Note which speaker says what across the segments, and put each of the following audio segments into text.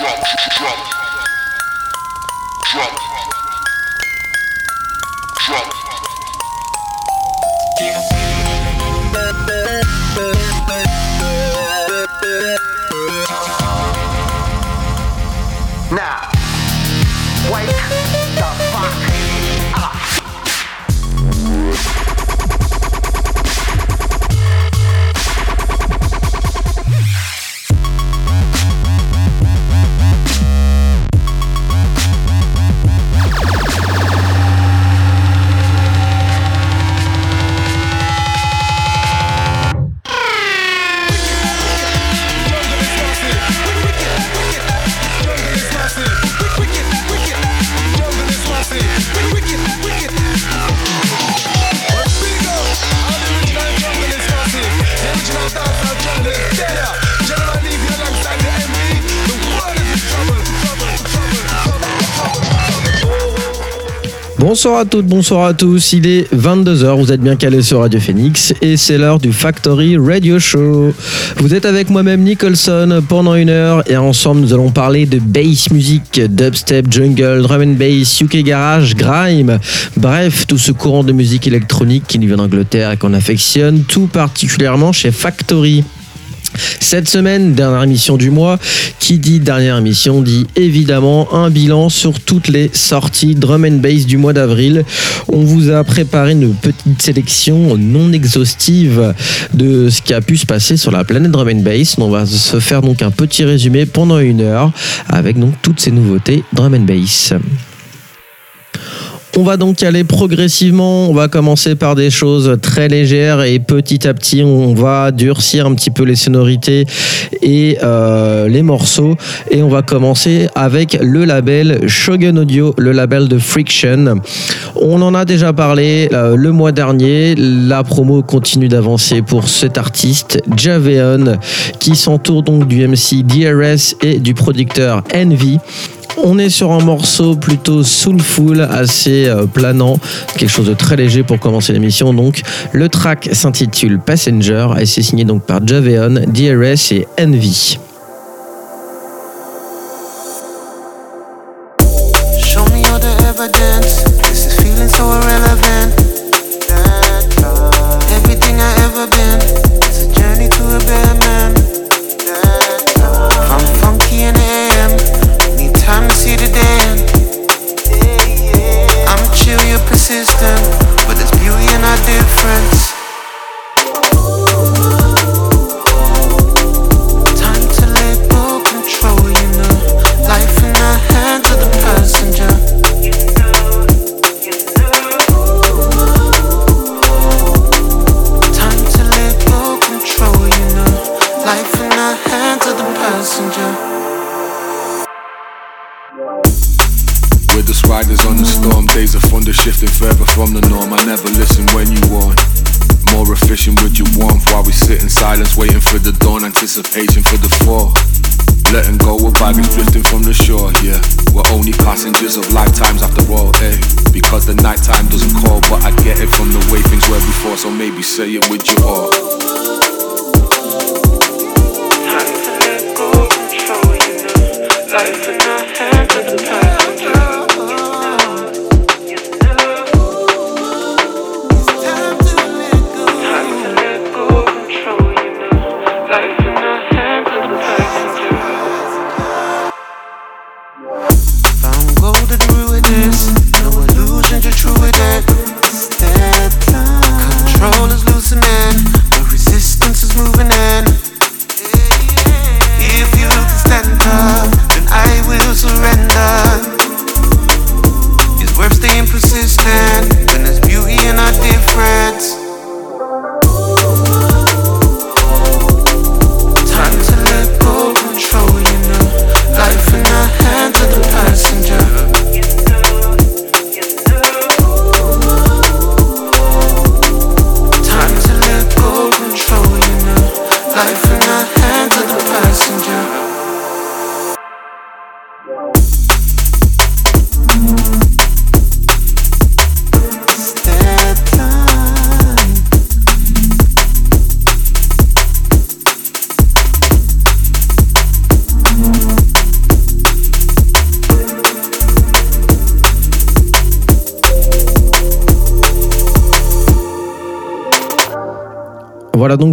Speaker 1: drop, drop, drop, drop. Now. Bonsoir à toutes, bonsoir à tous. Il est 22h, vous êtes bien calés sur Radio Phoenix et c'est l'heure du Factory Radio Show. Vous êtes avec moi-même Nicholson pendant une heure et ensemble nous allons parler de bass music, dubstep, jungle, drum and bass, UK garage, grime. Bref, tout ce courant de musique électronique qui nous vient d'Angleterre et qu'on affectionne tout particulièrement chez Factory. Cette semaine, dernière émission du mois, qui dit dernière émission dit évidemment un bilan sur toutes les sorties drum and bass du mois d'avril. On vous a préparé une petite sélection non exhaustive de ce qui a pu se passer sur la planète drum and bass. On va se faire donc un petit résumé pendant une heure avec donc toutes ces nouveautés drum and bass. On va donc aller progressivement. On va commencer par des choses très légères et petit à petit, on va durcir un petit peu les sonorités et euh, les morceaux. Et on va commencer avec le label Shogun Audio, le label de Friction. On en a déjà parlé euh, le mois dernier. La promo continue d'avancer pour cet artiste, Javeon, qui s'entoure donc du MC DRS et du producteur Envy. On est sur un morceau plutôt soulful, assez euh, planant, quelque chose de très léger pour commencer l'émission. Donc, le track s'intitule Passenger et c'est signé donc par Javeon, DRS et Envy.
Speaker 2: Life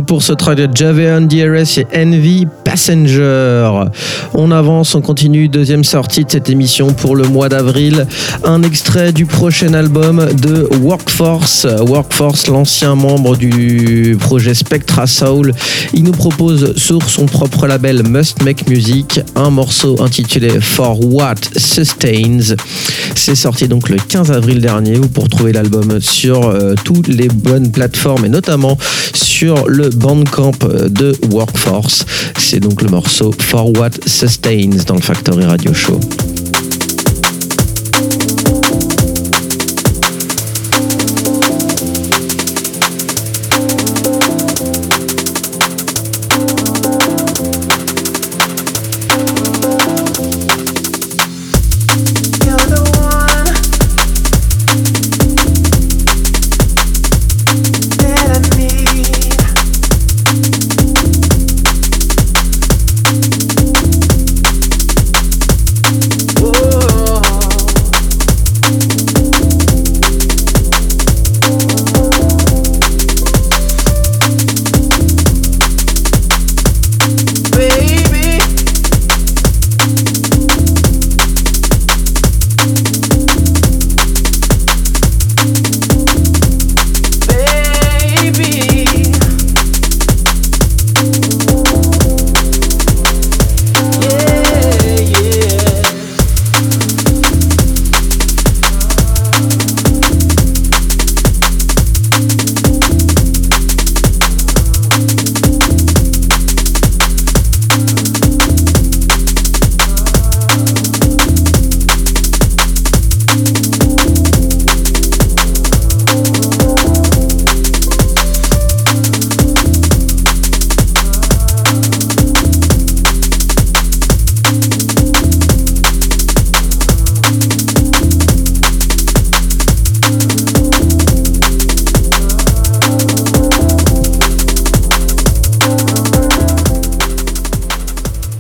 Speaker 1: pour ce track de DRS et Envy Passenger. On avance, on continue. Deuxième sortie de cette émission pour le mois d'avril. Un extrait du prochain album de Workforce. Workforce, l'ancien membre du projet Spectra Soul. Il nous propose sur son propre label Must Make Music un morceau intitulé For What Sustains. C'est sorti donc le 15 avril dernier. Vous pouvez retrouver l'album sur euh, toutes les bonnes plateformes et notamment sur le Bandcamp de Workforce. C'est donc le morceau For What Sustains dans le Factory Radio Show.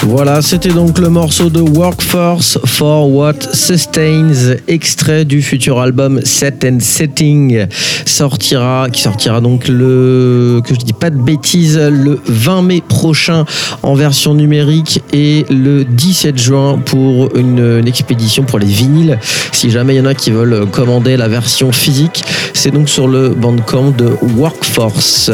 Speaker 1: Voilà, c'était donc le morceau de Workforce for What Sustains, extrait du futur album Set and Setting, sortira, qui sortira donc le, que je dis pas de bêtises, le 20 mai prochain en version numérique et le 17 juin pour une, expédition pour les vinyles. Si jamais il y en a qui veulent commander la version physique, c'est donc sur le bandcamp de Workforce.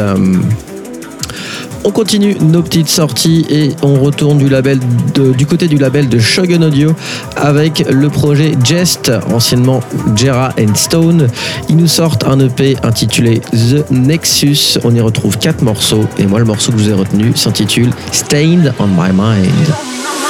Speaker 1: On continue nos petites sorties et on retourne du, côté du label de Shogun Audio avec le projet Jest, anciennement Jera and Stone. Ils nous sortent un EP intitulé The Nexus. On y retrouve quatre morceaux et moi le morceau que je vous ai retenu s'intitule Stained on My Mind.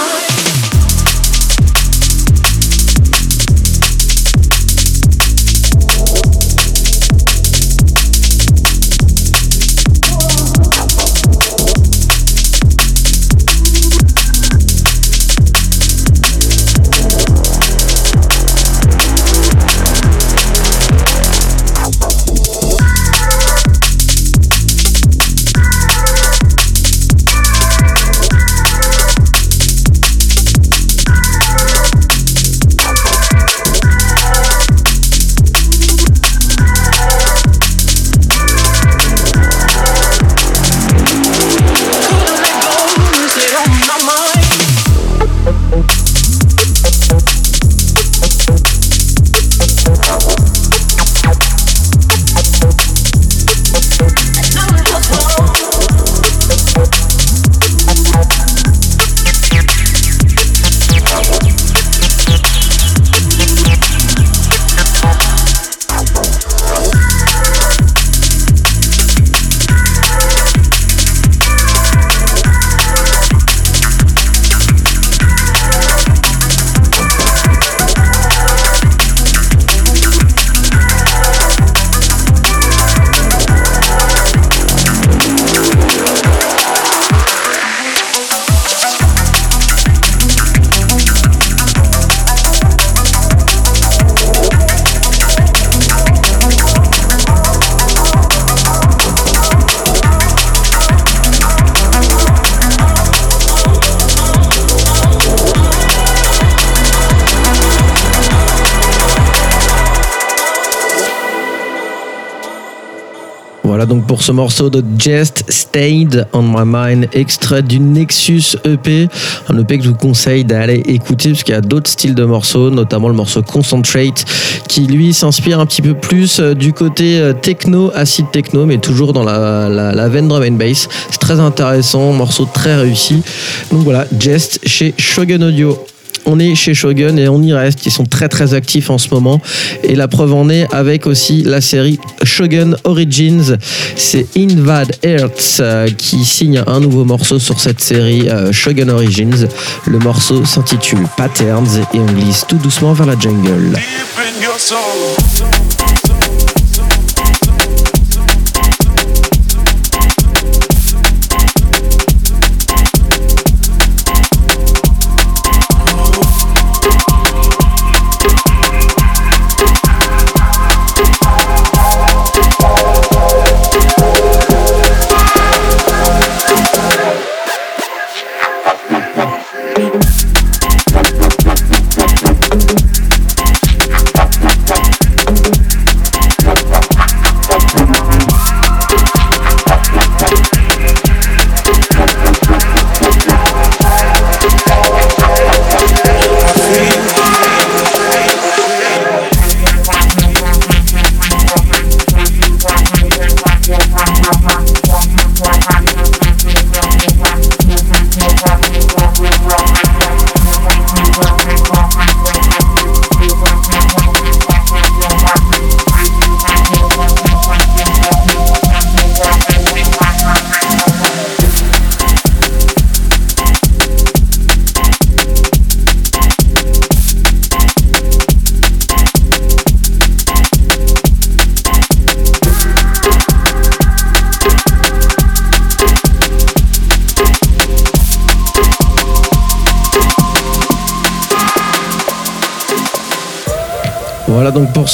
Speaker 1: Donc pour ce morceau de Just Stayed on My Mind, extrait du Nexus EP, un EP que je vous conseille d'aller écouter parce qu'il y a d'autres styles de morceaux, notamment le morceau Concentrate, qui lui s'inspire un petit peu plus euh, du côté euh, techno, acide techno, mais toujours dans la, la, veine drum and bass. C'est très intéressant, morceau très réussi. Donc voilà, Jest chez Shogun Audio on est chez Shogun et on y reste. Ils sont très très actifs en ce moment. Et la preuve en est avec aussi la série Shogun Origins. C'est Invad Earths euh, qui signe un nouveau morceau sur cette série euh, Shogun Origins. Le morceau s'intitule Patterns et on glisse tout doucement vers la jungle.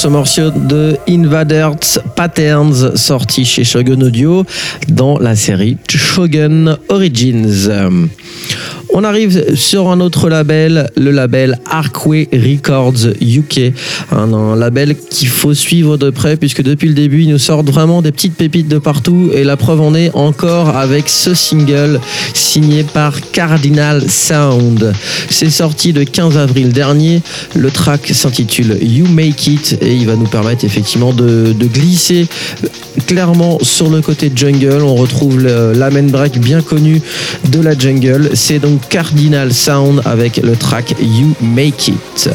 Speaker 1: Ce morceau de Invaders Patterns sorti chez Shogun Audio dans la série Shogun Origins. On arrive sur un autre label, le label Arkway Records UK, un, label qu'il faut suivre de près puisque depuis le début, ils nous sortent vraiment des petites pépites de partout et la preuve en est encore avec ce single signé par Cardinal Sound. C'est sorti le 15 avril dernier. Le track s'intitule You Make It et il va nous permettre effectivement de, glisser clairement sur le côté jungle. On retrouve la main break bien connue de la jungle. C'est donc Cardinal Sound avec le track You Make It.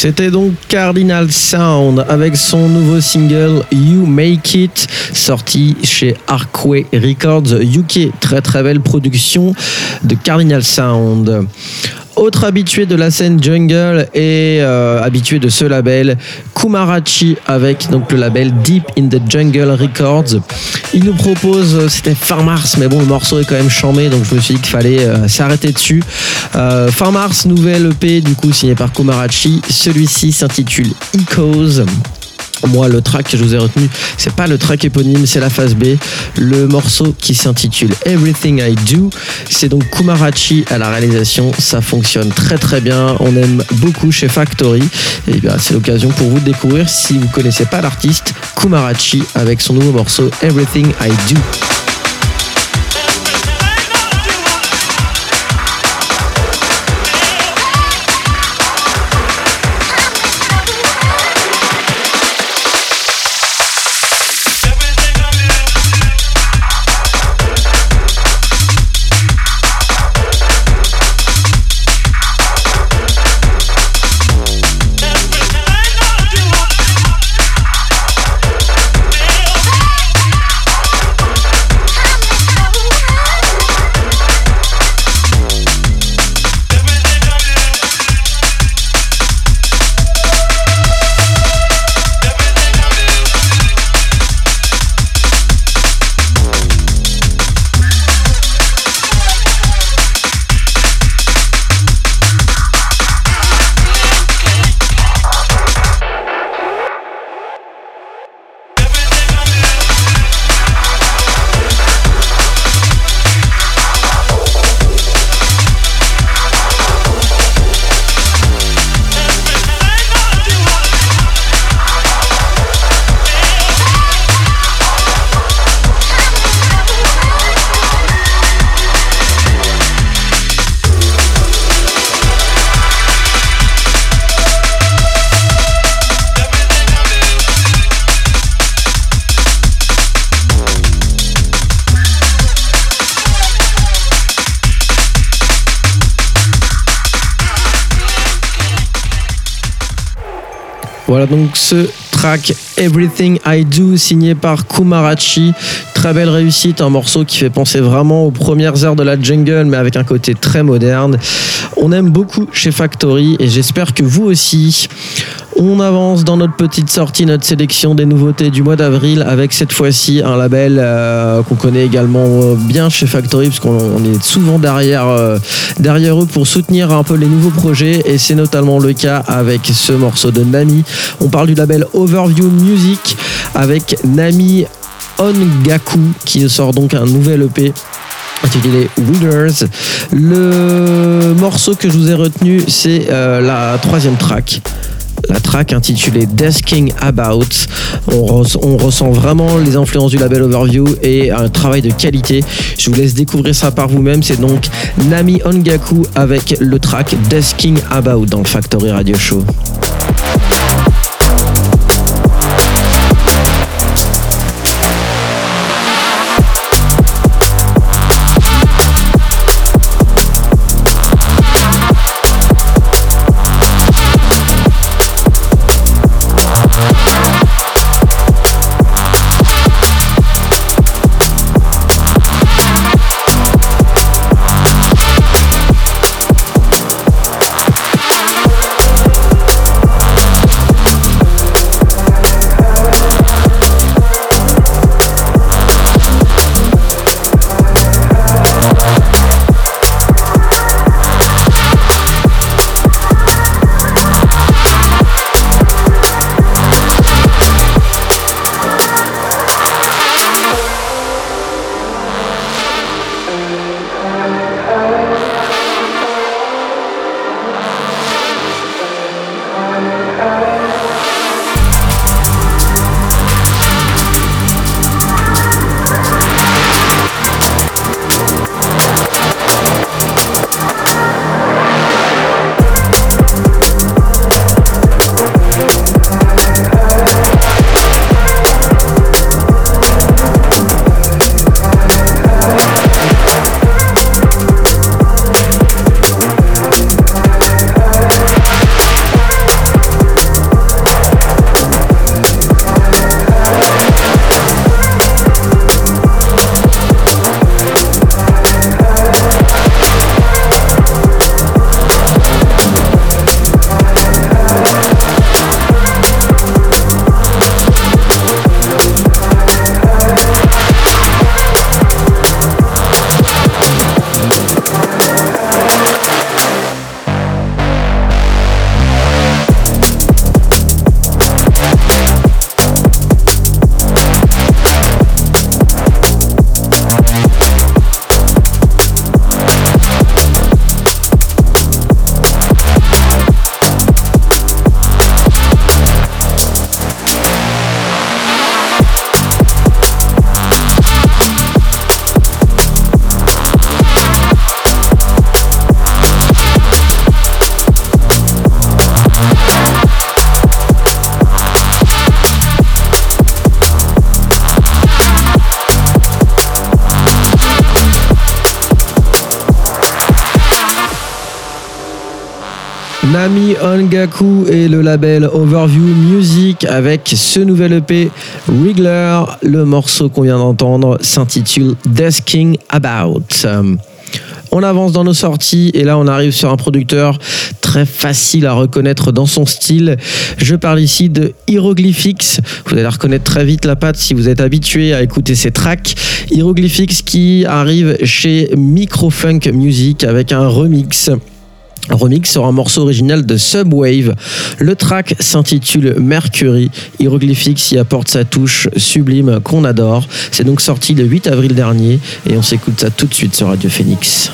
Speaker 1: C'était donc Cardinal Sound avec son nouveau single You Make It, sorti chez Arkway Records UK. Très très belle production de Cardinal Sound. Autre habitué de la scène jungle et euh, habitué de ce label, Kumarachi avec donc le label Deep in the Jungle Records. Il nous propose, c'était Fin Mars, mais bon le morceau est quand même chambé, donc je me suis dit qu'il fallait euh, s'arrêter dessus. Euh, fin Mars, nouvelle EP du coup signé par Kumarachi. Celui-ci s'intitule Echoes. Moi, le track que je vous ai retenu, c'est pas le track éponyme, c'est la phase B. Le morceau qui s'intitule Everything I Do, c'est donc Kumarachi à la réalisation. Ça fonctionne très très bien. On aime beaucoup chez Factory. Et bien, c'est l'occasion pour vous de découvrir si vous connaissez pas l'artiste Kumarachi avec son nouveau morceau Everything I Do. Voilà donc ce track Everything I Do signé par Kumarachi. Très belle réussite, un morceau qui fait penser vraiment aux premières heures de la jungle mais avec un côté très moderne. On aime beaucoup chez Factory et j'espère que vous aussi. On avance dans notre petite sortie, notre sélection des nouveautés du mois d'avril avec cette fois-ci un label euh, qu'on connaît également bien chez Factory parce qu'on est souvent derrière, euh, derrière eux pour soutenir un peu les nouveaux projets et c'est notamment le cas avec ce morceau de Nami. On parle du label Overview Music avec Nami Ongaku qui sort donc un nouvel EP intitulé Winners. Le morceau que je vous ai retenu, c'est euh, la troisième track la track intitulée Desking About. On, on, ressent vraiment les influences du label Overview et un travail de qualité. Je vous laisse découvrir ça par vous-même. C'est donc Nami Ongaku avec le track Desking About dans le Factory Radio Show. Ongaku et le label Overview Music avec ce nouvel EP Wriggler. Le morceau qu'on vient d'entendre s'intitule Desking About. On avance dans nos sorties et là on arrive sur un producteur très facile à reconnaître dans son style. Je parle ici de Hieroglyphics. Vous allez reconnaître très vite la patte si vous êtes habitué à écouter ces tracks. Hieroglyphics qui arrive chez Microfunk Music avec un remix remix sur un morceau original de Subwave. Le track s'intitule Mercury. Hieroglyphics y apporte sa touche sublime qu'on adore. C'est donc sorti le 8 avril dernier et on s'écoute ça tout de suite sur Radio Phoenix.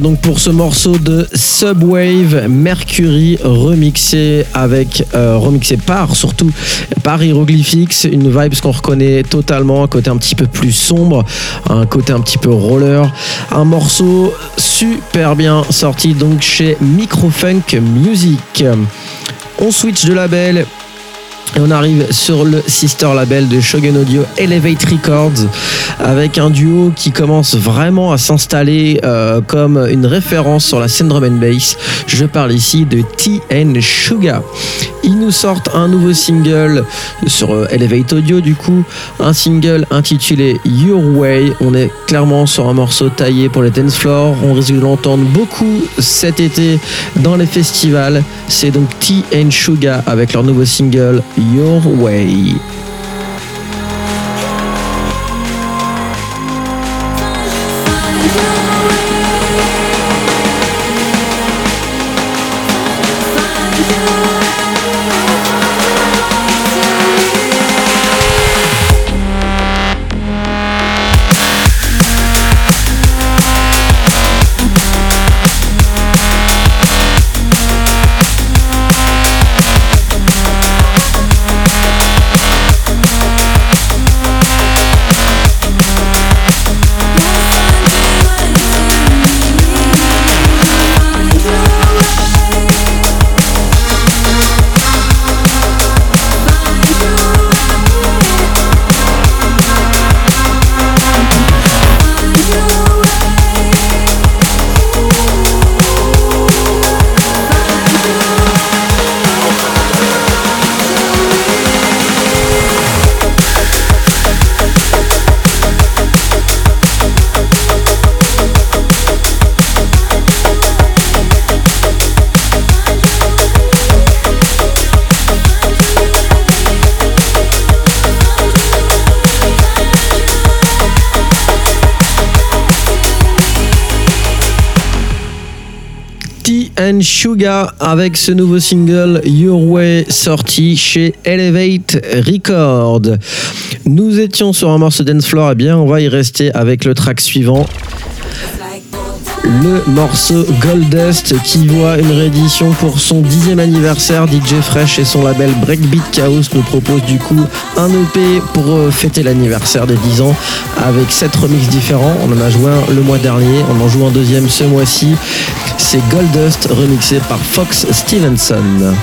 Speaker 1: Donc pour ce morceau de Subwave Mercury remixé avec euh, remixé par surtout par Hieroglyphics, une vibe qu'on reconnaît totalement, un côté un petit peu plus sombre, un côté un petit peu roller, un morceau super bien sorti donc chez Microfunk Music. On switch de label on arrive sur le sister label de Shogun Audio Elevate Records avec un duo qui commence vraiment à s'installer euh, comme une référence sur la scène drum and bass. Je parle ici de TN Sugar. Ils nous sortent un nouveau single sur euh, Elevate Audio du coup, un single intitulé Your Way. On est clairement sur un morceau taillé pour les dance floors. On risque de l'entendre beaucoup cet été dans les festivals. C'est donc TN Sugar avec leur nouveau single your way.
Speaker 3: Avec ce nouveau single Your Way sorti chez Elevate Records. Nous étions sur un morceau dance floor, et eh bien on va y rester avec le track suivant le morceau Goldust qui voit une réédition pour son dixième anniversaire. DJ Fresh et son label Breakbeat Chaos nous proposent du coup un EP pour euh, fêter l'anniversaire des 10 ans avec 7 remixes différents. On en a joué un le mois dernier, on en joue un deuxième ce mois-ci. C'est Goldust remixé par Fox Stevenson.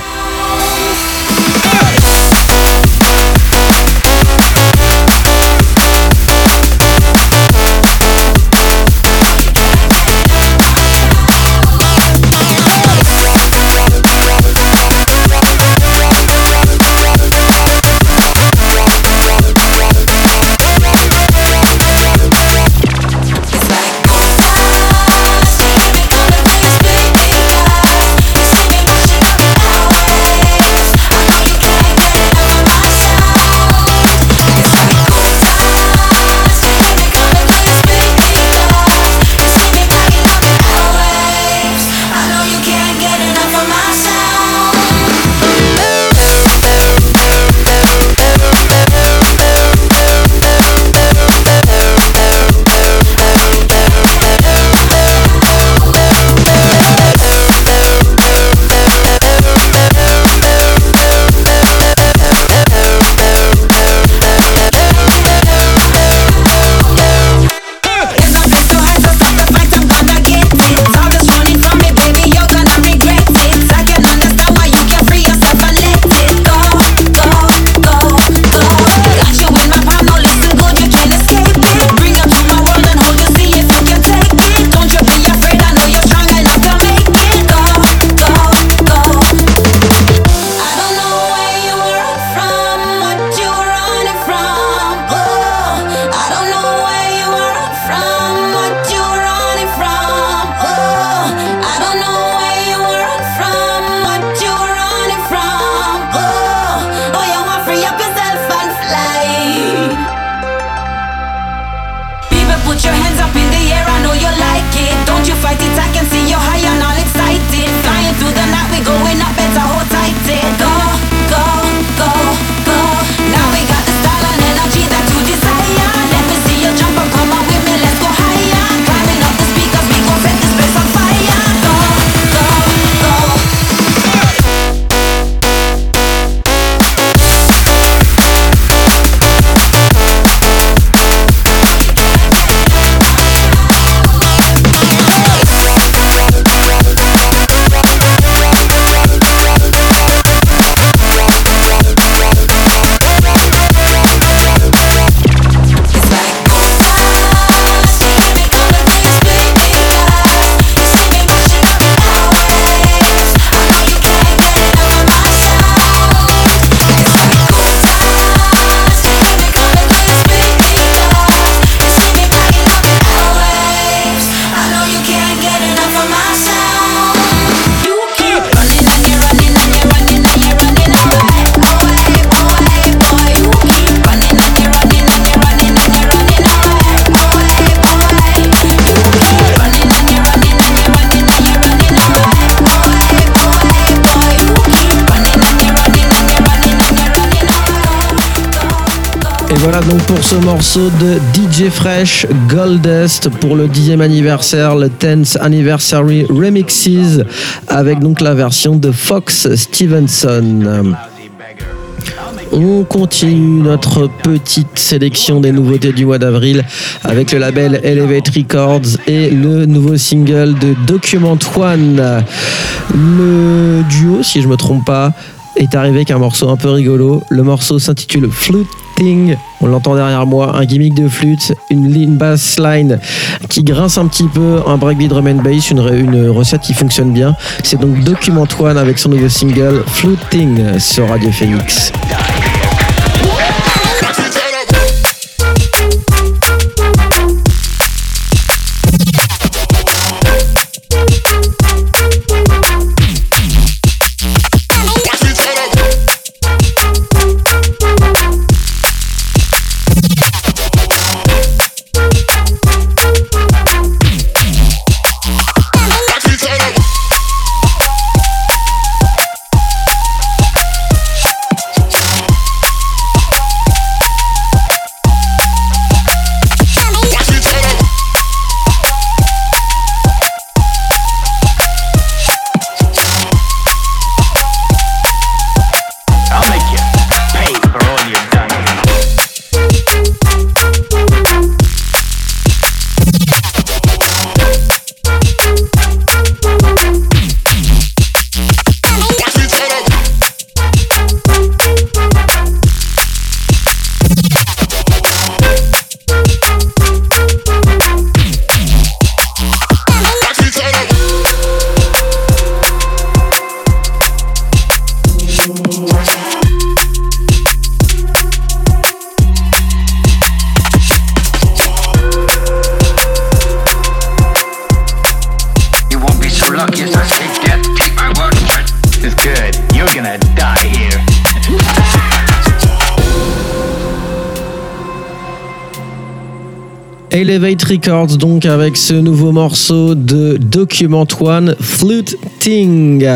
Speaker 3: Pour ce morceau de DJ Fresh Goldust pour le 10e anniversaire, le 10th Anniversary Remixes avec donc la version de Fox Stevenson. On continue notre petite sélection des nouveautés du mois d'avril avec le label Elevate Records et le nouveau single de Document One. Le duo, si je me trompe pas, est arrivé avec un morceau un peu rigolo. Le morceau s'intitule Flute on l'entend derrière moi, un gimmick de flûte, une ligne bass line qui grince un petit peu, un breakbeat drum and bass, une, recette qui fonctionne bien. C'est donc Document One avec son nouveau single Fluting sur Radio Phoenix.
Speaker 1: Elevate Records, donc avec ce nouveau morceau de Document One, Flute Thing.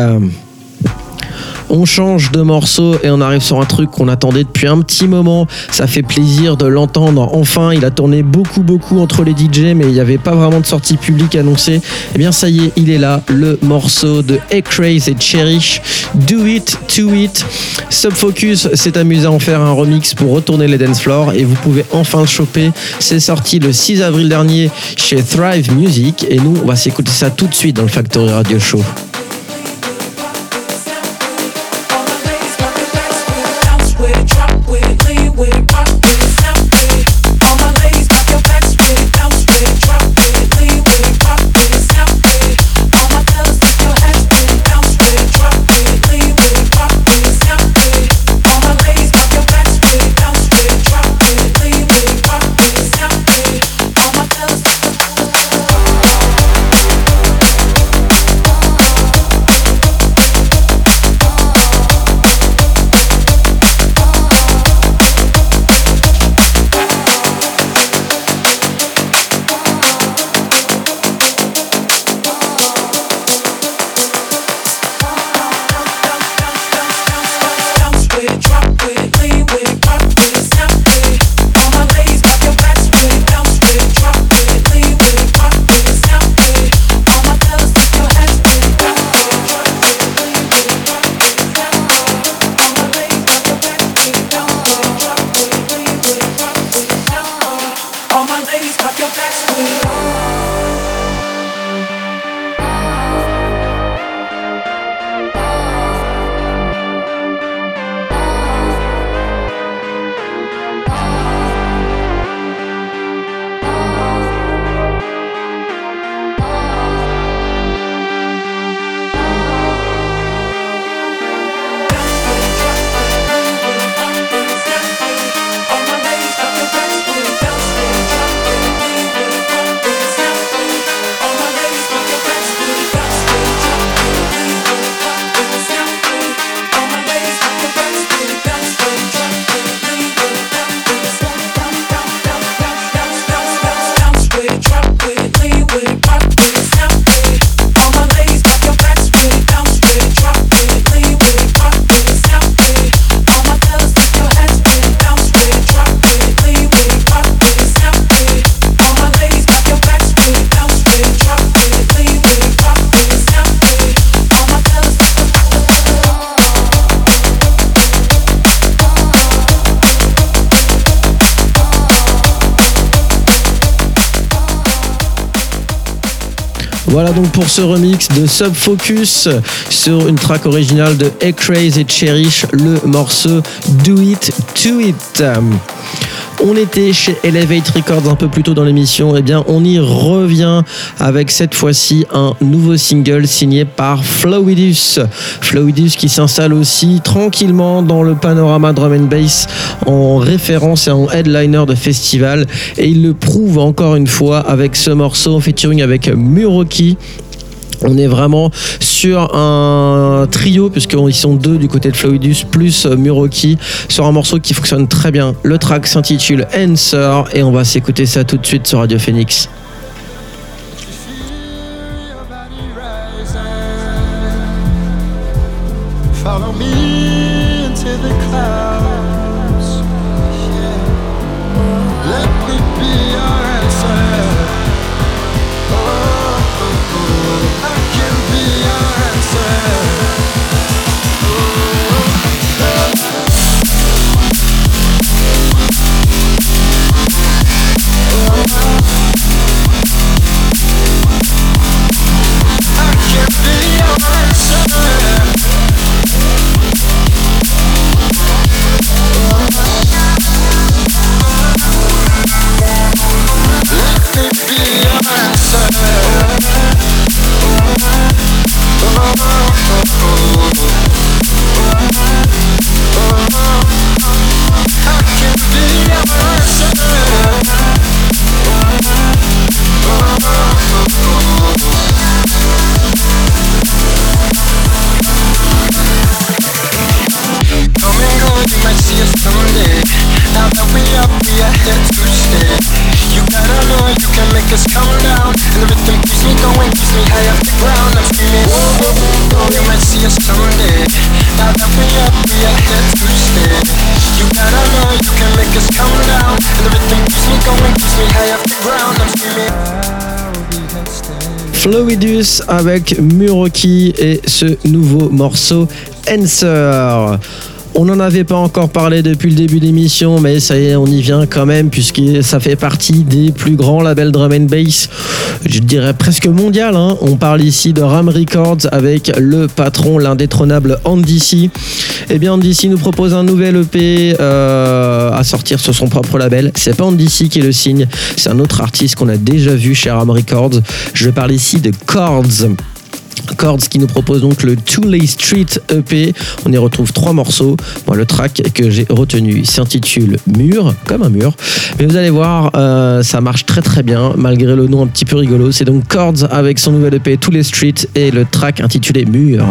Speaker 1: On change de morceau et on arrive sur un truc qu'on attendait depuis un petit moment. Ça fait plaisir de l'entendre. Enfin, il a tourné beaucoup, beaucoup entre les DJ, mais il n'y avait pas vraiment de sortie publique annoncée. Eh bien, ça y est, il est là. Le morceau de A-Craze et Cherish. Do It, To It. Subfocus s'est amusé à en faire un remix pour retourner les dance floors et vous pouvez enfin le choper. C'est sorti le 6 avril dernier chez Thrive Music et nous, on va s'écouter ça tout de suite dans le Factory Radio Show. Pour ce remix de Subfocus sur une track originale de A-Craze et Cherish, le morceau Do It To It. On était chez Elevate Records un peu plus tôt dans l'émission, eh bien on y revient avec cette fois-ci un nouveau single signé par Flowidus. Flowidus qui s'installe aussi tranquillement dans le panorama drum and bass en référence et en headliner de festival et il le prouve encore une fois avec ce morceau featuring avec Muroki on est vraiment sur un trio, puisqu'ils sont deux du côté de Floydus, plus euh, Muroki, sur un morceau qui fonctionne très bien. Le track s'intitule Answer, et on va s'écouter ça tout de suite sur Radio Phoenix. Avec Muroki et ce nouveau morceau Answer. On n'en avait pas encore parlé depuis le début de l'émission, mais ça y est, on y vient quand même, puisque ça fait partie des plus grands labels drum and bass, je dirais presque mondial. Hein. On parle ici de Ram Records avec le patron, l'indétrônable Andy C. Eh bien, Andy C nous propose un nouvel EP euh, à sortir sur son propre label. C'est pas Andy C qui est le signe, c'est un autre artiste qu'on a déjà vu chez Ram Records. Je parle ici de Chords. Chords qui nous propose donc le Lay Street EP. On y retrouve trois morceaux. Moi, le track que j'ai retenu s'intitule Mur, comme un mur. Mais vous allez voir, euh, ça marche très très bien, malgré le nom un petit peu rigolo. C'est donc Chords avec son nouvel EP Lay Street et le track intitulé Mur.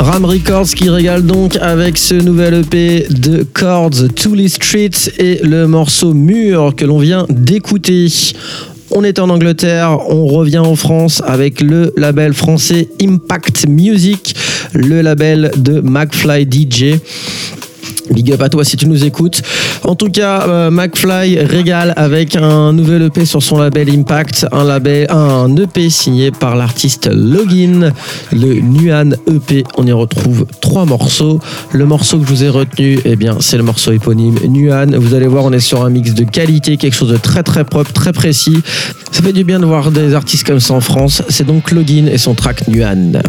Speaker 1: Records qui régale donc avec ce nouvel EP de Chords, Toolie Street et le morceau Mur que l'on vient d'écouter. On est en Angleterre, on revient en France avec le label français Impact Music, le label de McFly DJ. Big up à toi si tu nous écoutes. En tout cas, euh, McFly régale avec un nouvel EP sur son label Impact, un label, un EP signé par l'artiste Login, le Nuan EP. On y retrouve trois morceaux. Le morceau que je vous ai retenu, eh bien, c'est le morceau éponyme Nuan. Vous allez voir, on est sur un mix de qualité, quelque chose de très très propre, très précis. Ça fait du bien de voir des artistes comme ça en France. C'est donc Login et son track Nuan.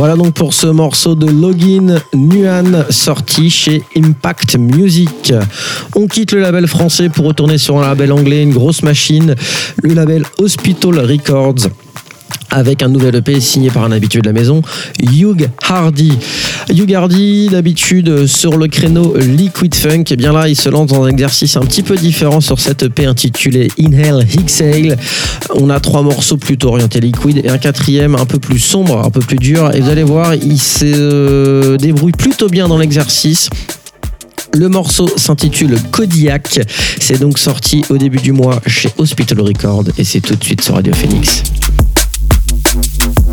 Speaker 1: Voilà donc pour ce morceau de Login Nuan sorti chez Impact Music. On quitte le label français pour retourner sur un label anglais, une grosse machine, le label Hospital Records avec un nouvel EP signé par un habitué de la maison, Hugh Hardy. Hugh Hardy, d'habitude sur le créneau Liquid Funk, et bien là il se lance dans un exercice un petit peu différent sur cette EP intitulée Inhale Exhale. On a trois morceaux plutôt orientés liquid et un quatrième un peu plus sombre, un peu plus dur, et vous allez voir, il se débrouille plutôt bien dans l'exercice. Le morceau s'intitule Kodiak. C'est donc sorti au début du mois chez Hospital Records et c'est tout de suite sur Radio Phoenix. Thank you.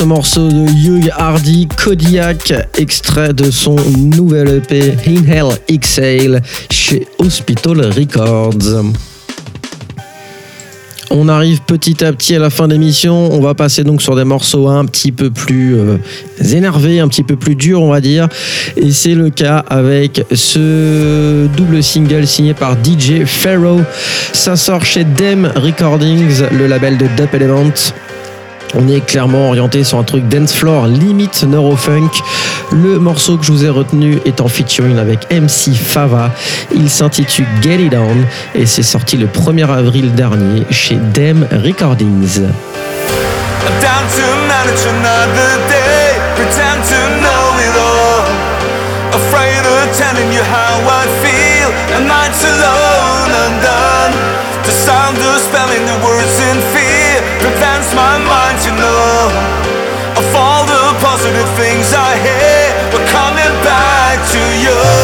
Speaker 1: Ce morceau de Hugh Hardy Kodiak, extrait de son nouvel EP Inhale Exhale chez Hospital Records. On arrive petit à petit à la fin d'émission. On va passer donc sur des morceaux un petit peu plus euh, énervés, un petit peu plus durs, on va dire. Et c'est le cas avec ce double single signé par DJ Pharaoh. Ça sort chez Dem Recordings, le label de Dub Element. On est clairement orienté sur un truc dance floor, limite neurofunk. Le morceau que je vous ai retenu est en featuring avec MC Fava. Il s'intitule Get It On et c'est sorti le 1er avril dernier chez Dem Recordings. show.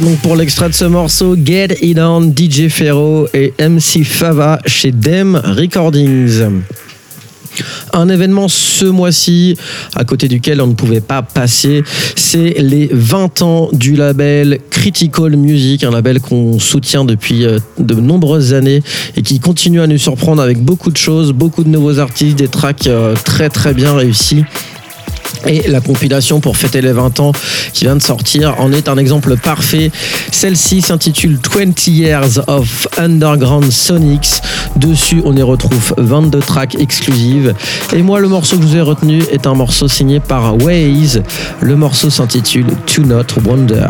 Speaker 1: Donc pour l'extrait de ce morceau Get It On, DJ Ferro et MC Fava chez Dem Recordings. Un événement ce mois-ci, à côté duquel on ne pouvait pas passer, c'est les 20 ans du label Critical Music, un label qu'on soutient depuis euh, de nombreuses années et qui continue à nous surprendre avec beaucoup de choses, beaucoup de nouveaux artistes, des tracks euh, très très bien réussis. Et la compilation pour fêter les 20 ans qui vient de sortir en est un exemple parfait. Celle-ci s'intitule 20 Years of Underground Sonics. Dessus, on y retrouve 22 tracks exclusives. Et moi, le morceau que je vous ai retenu est un morceau signé par Waze. Le morceau s'intitule To Not Wonder.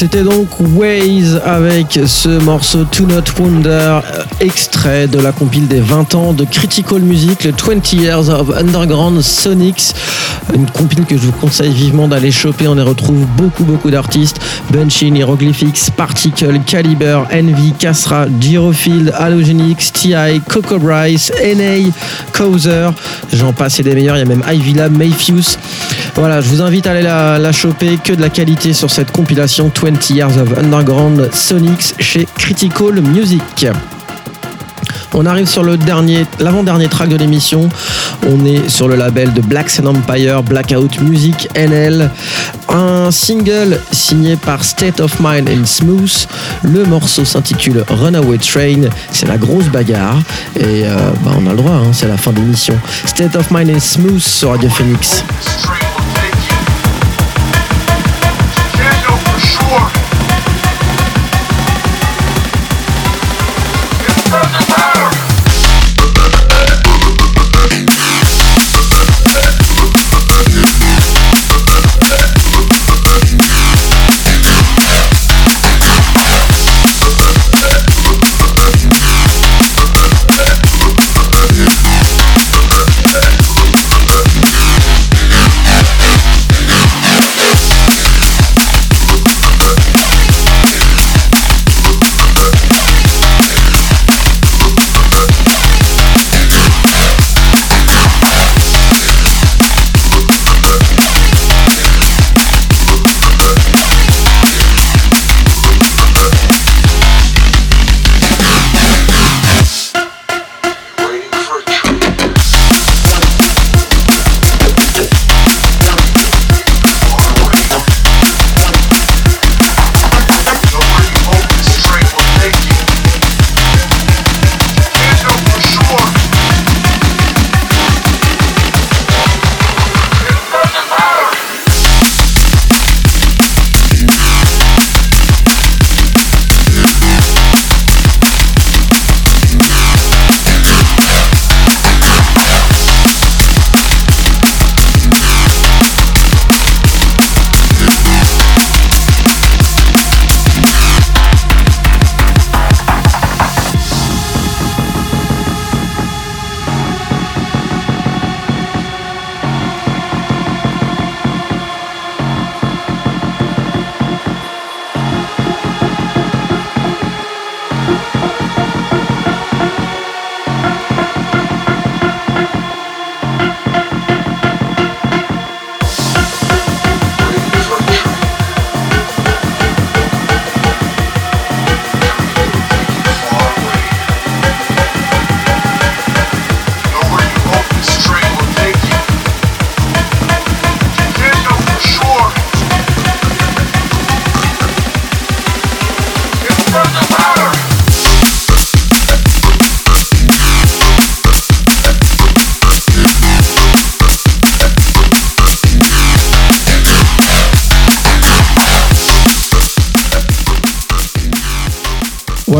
Speaker 1: C'était donc Waze avec ce morceau To Not Wonder, extrait de la compile des 20 ans de Critical Music, le 20 Years of Underground Sonics. Une compile que je vous conseille vivement d'aller choper. On y retrouve beaucoup, beaucoup d'artistes. Bunchin, Hieroglyphics, Particle, Caliber, Envy, Casra, Girofield, Halogenix, TI, Coco Bryce, NA, Causer. J'en passe et des meilleurs. Il y a même Ivy Lab, Mayfuse. Voilà, je vous invite à aller la, choper. Que de la qualité sur cette compilation 20 Years of Underground Sonics chez Critical Music. On arrive sur l'avant-dernier track de l'émission. On est sur le label de Black Sun Empire, Blackout Music NL. Un single signé par State of Mind and Smooth. Le morceau s'intitule Runaway Train. C'est la grosse bagarre. Et euh, bah, on a le droit, hein, c'est la fin de l'émission. State of Mind and Smooth sur Radio Phoenix.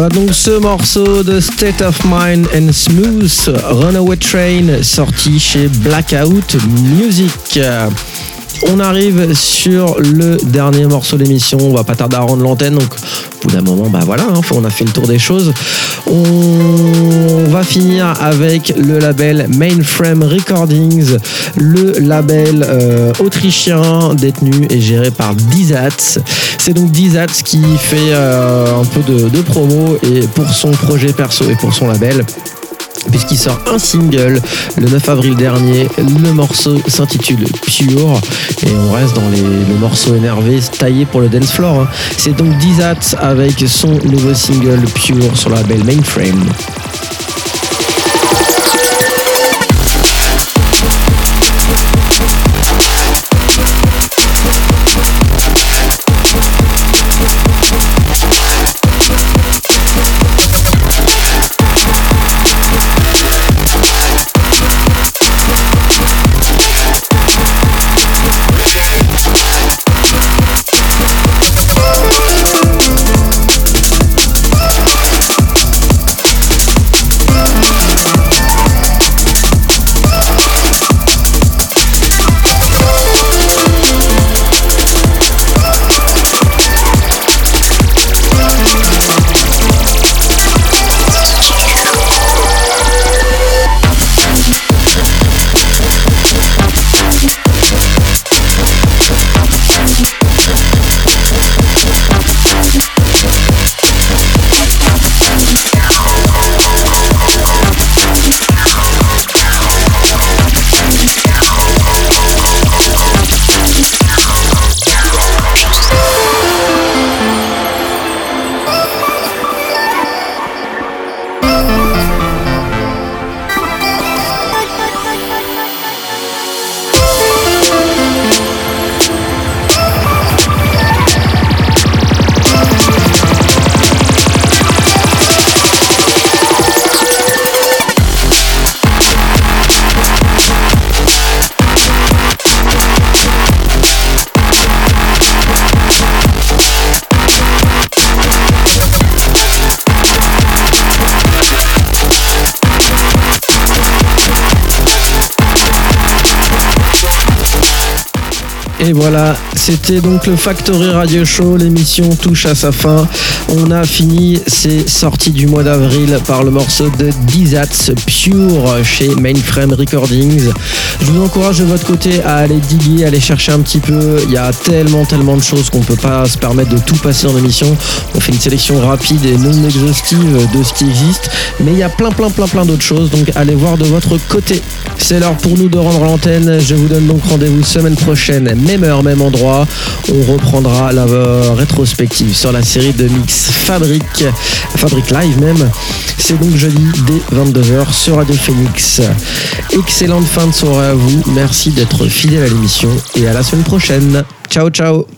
Speaker 1: Donc ce morceau de State of Mind and Smooth, Runaway Train, sorti chez Blackout Music. On arrive sur le dernier morceau de l'émission. On va pas tarder à rendre l'antenne. Donc, au bout d'un moment, bah voilà, hein, on a fait le tour des choses. On va finir avec le label Mainframe Recordings, le label euh, autrichien détenu et géré par Dizats. C'est donc Dizats qui fait euh, un peu de, de promo et pour son projet perso et pour son label puisqu'il sort un single le 9 avril dernier. Le morceau s'intitule Pure et on reste dans les, morceaux énervés taillés pour le dance floor. Hein. C'est donc Dizat avec son nouveau single Pure sur la label Mainframe. Et voilà, c'était donc le Factory Radio Show. L'émission touche à sa fin. On a fini ces sorties du mois d'avril par le morceau de Dizats Pure chez Mainframe Recordings. Je vous encourage de votre côté à aller diguer, aller chercher un petit peu. Il y a tellement, tellement de choses qu'on peut pas se permettre de tout passer dans l'émission. On fait une sélection rapide et non exhaustive de ce qui existe. Mais il y a plein, plein, plein, plein d'autres choses. Donc allez voir de votre côté. C'est l'heure pour nous de rendre l'antenne. Je vous donne donc rendez-vous semaine prochaine même heure, même endroit. On reprendra la rétrospective sur la série de mix Fabrique, Fabrique Live même. C'est donc jeudi dès 22h sur Radio Phoenix. Excellente fin de soirée à vous. Merci d'être fidèle à l'émission et à la semaine prochaine. Ciao, ciao.